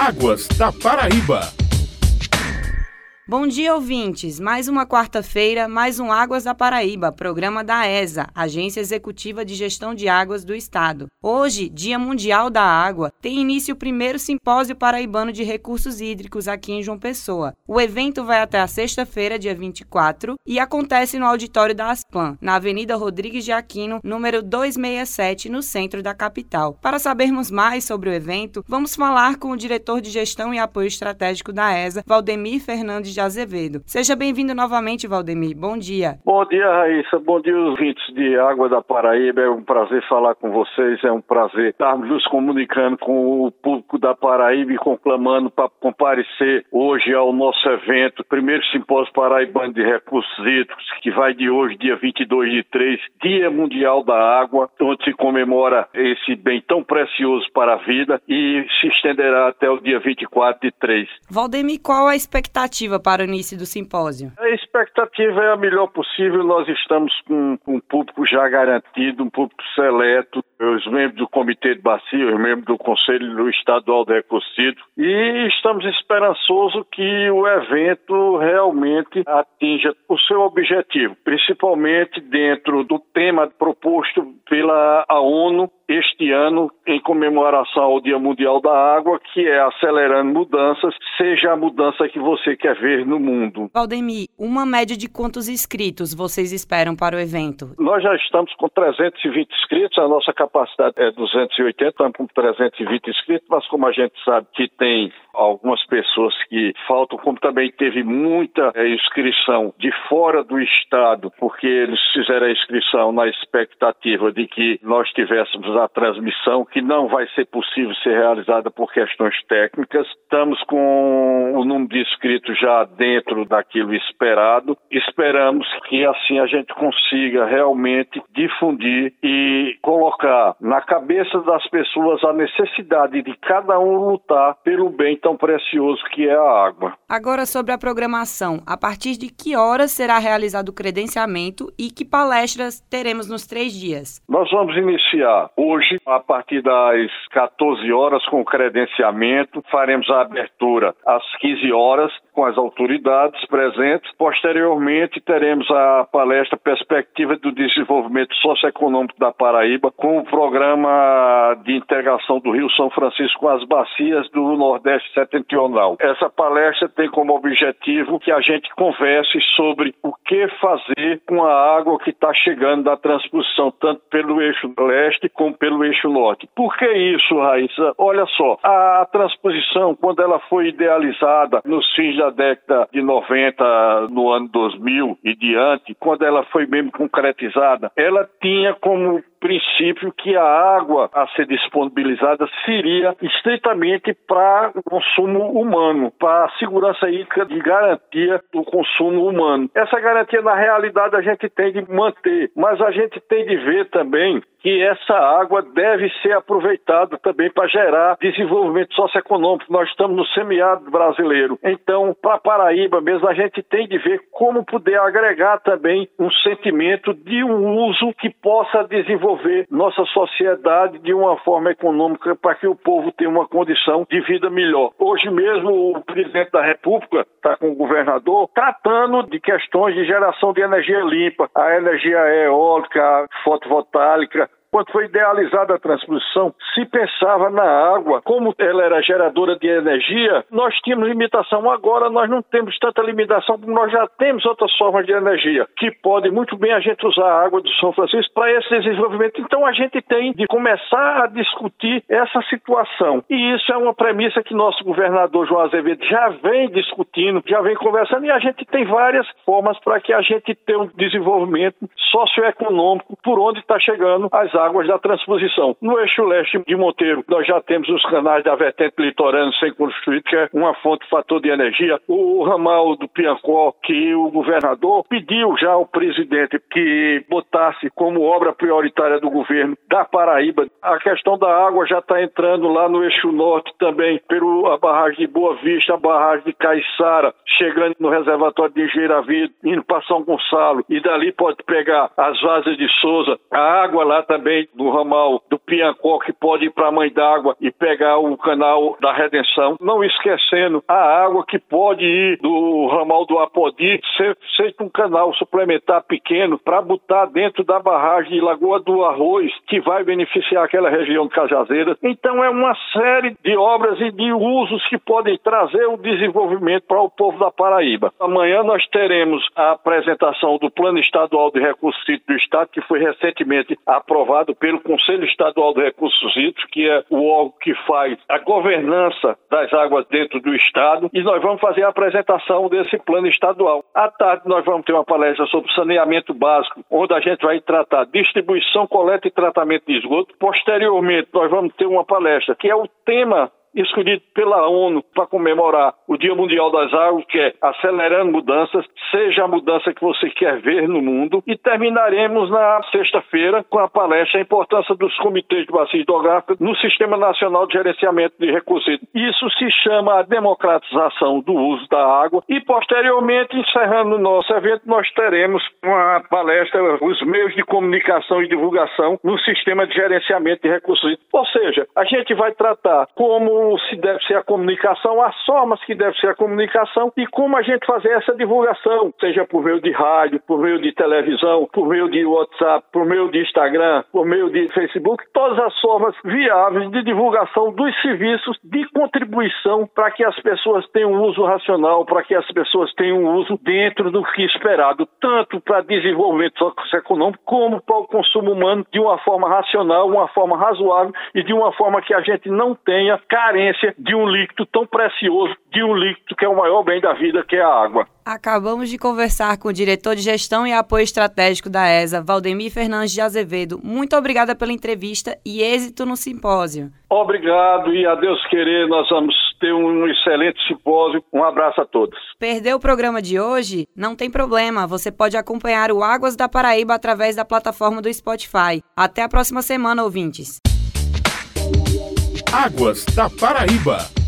Águas da Paraíba. Bom dia, ouvintes. Mais uma quarta-feira, mais um Águas da Paraíba, programa da ESA, Agência Executiva de Gestão de Águas do Estado. Hoje, Dia Mundial da Água, tem início o primeiro simpósio paraibano de recursos hídricos aqui em João Pessoa. O evento vai até a sexta-feira, dia 24, e acontece no auditório da Asplan, na Avenida Rodrigues de Aquino, número 267, no centro da capital. Para sabermos mais sobre o evento, vamos falar com o diretor de Gestão e Apoio Estratégico da ESA, Valdemir Fernandes de de Azevedo. Seja bem-vindo novamente, Valdemir. Bom dia. Bom dia, Raíssa. Bom dia, ouvintes de Água da Paraíba. É um prazer falar com vocês. É um prazer estarmos nos comunicando com o público da Paraíba e conclamando para comparecer hoje ao nosso evento, primeiro simpósio paraibano de recursos hídricos, que vai de hoje, dia 22 de 3, Dia Mundial da Água, onde se comemora esse bem tão precioso para a vida e se estenderá até o dia 24 de 3. Valdemir, qual a expectativa para para o início do simpósio? A expectativa é a melhor possível. Nós estamos com, um público já garantido, um público seleto, os membros do Comitê de Bacia, os membros do Conselho Estadual do Ecocídio, e estamos esperançosos que o evento realmente atinja o seu objetivo, principalmente dentro do tema proposto pela ONU este ano em comemoração ao Dia Mundial da Água, que é acelerando mudanças, seja a mudança que você quer ver no mundo. Valdemir, uma média de quantos inscritos vocês esperam para o evento? Nós já estamos com 320 inscritos, a nossa capacidade é 280, estamos com 320 inscritos, mas como a gente sabe que tem algumas pessoas que faltam, como também teve muita é, inscrição de fora do estado, porque eles fizeram a inscrição na expectativa de que nós tivéssemos a transmissão, que não vai ser possível ser realizada por questões técnicas. Estamos com o número de inscritos já dentro daquilo esperado. Esperamos que assim a gente consiga realmente difundir e colocar na cabeça das pessoas a necessidade de cada um lutar pelo bem tão precioso que é a água. Agora sobre a programação, a partir de que horas será realizado o credenciamento e que palestras teremos nos três dias? Nós vamos iniciar hoje a partir das 14 horas com o credenciamento, faremos a abertura às 15 horas com as autoridades presentes. Posteriormente teremos a palestra Perspectiva do Desenvolvimento Socioeconômico da Paraíba com o programa de integração do Rio São Francisco com as bacias do Nordeste setentrional. Essa palestra tem como objetivo que a gente converse sobre o que fazer com a água que está chegando da transposição, tanto pelo eixo leste como pelo eixo norte. Por que isso, Raíssa? Olha só, a transposição, quando ela foi idealizada nos fins da década de 90, no ano 2000 e diante, quando ela foi mesmo concretizada, ela tinha como princípio que a água a ser disponibilizada seria estritamente para o consumo humano, para a segurança hídrica de garantia do consumo humano. Essa garantia, na realidade, a gente tem de manter, mas a gente tem de ver também que essa água deve ser aproveitada também para gerar desenvolvimento socioeconômico. Nós estamos no semiárido brasileiro. Então, para Paraíba mesmo, a gente tem de ver como poder agregar também um sentimento de um uso que possa desenvolver nossa sociedade de uma forma econômica para que o povo tenha uma condição de vida melhor. Hoje mesmo, o presidente da República está com o governador tratando de questões de geração de energia limpa, a energia eólica, fotovoltaica, quando foi idealizada a transposição, se pensava na água, como ela era geradora de energia, nós tínhamos limitação. Agora nós não temos tanta limitação, porque nós já temos outras formas de energia, que pode muito bem a gente usar a água do São Francisco para esse desenvolvimento. Então a gente tem de começar a discutir essa situação. E isso é uma premissa que nosso governador João Azevedo já vem discutindo, já vem conversando, e a gente tem várias formas para que a gente tenha um desenvolvimento socioeconômico por onde está chegando as águas da transposição. No eixo leste de Monteiro, nós já temos os canais da vertente litorânea sem construir, que é uma fonte fator de energia. O ramal do Piancó, que o governador pediu já ao presidente que botasse como obra prioritária do governo da Paraíba. A questão da água já está entrando lá no eixo norte também, pela barragem de Boa Vista, a barragem de Caiçara, chegando no reservatório de Engenharia indo para São Gonçalo, e dali pode pegar as vasas de Souza. A água lá também vem do ramal do Piancó, que pode ir para a Mãe d'Água e pegar o canal da Redenção. Não esquecendo a água que pode ir do ramal do Apodi, ser um canal suplementar pequeno para botar dentro da barragem de Lagoa do Arroz, que vai beneficiar aquela região de Cajazeiras. Então é uma série de obras e de usos que podem trazer o desenvolvimento para o povo da Paraíba. Amanhã nós teremos a apresentação do Plano Estadual de Recursos do Estado, que foi recentemente aprovado pelo Conselho Estadual de Recursos Hídricos, que é o órgão que faz a governança das águas dentro do Estado, e nós vamos fazer a apresentação desse plano estadual. À tarde nós vamos ter uma palestra sobre saneamento básico, onde a gente vai tratar distribuição, coleta e tratamento de esgoto. Posteriormente, nós vamos ter uma palestra que é o tema escolhido pela ONU para comemorar o Dia Mundial das Águas, que é acelerando mudanças, seja a mudança que você quer ver no mundo. E terminaremos na sexta-feira com a palestra A Importância dos Comitês de Bacia Hidrográfica no Sistema Nacional de Gerenciamento de Recursos. Isso se chama a democratização do uso da água. E, posteriormente, encerrando o nosso evento, nós teremos uma palestra Os Meios de Comunicação e Divulgação no Sistema de Gerenciamento de Recursos. Ou seja, a gente vai tratar como como se deve ser a comunicação, as formas que deve ser a comunicação e como a gente fazer essa divulgação, seja por meio de rádio, por meio de televisão, por meio de WhatsApp, por meio de Instagram, por meio de Facebook, todas as formas viáveis de divulgação dos serviços de contribuição para que as pessoas tenham uso racional, para que as pessoas tenham uso dentro do que esperado, tanto para desenvolvimento socioeconômico como para o consumo humano de uma forma racional, uma forma razoável e de uma forma que a gente não tenha carência de um líquido tão precioso, de um líquido que é o maior bem da vida, que é a água. Acabamos de conversar com o diretor de gestão e apoio estratégico da ESA, Valdemir Fernandes de Azevedo. Muito obrigada pela entrevista e êxito no simpósio. Obrigado e a Deus querer, nós vamos ter um excelente simpósio. Um abraço a todos. Perdeu o programa de hoje? Não tem problema, você pode acompanhar o Águas da Paraíba através da plataforma do Spotify. Até a próxima semana, ouvintes. Águas da Paraíba.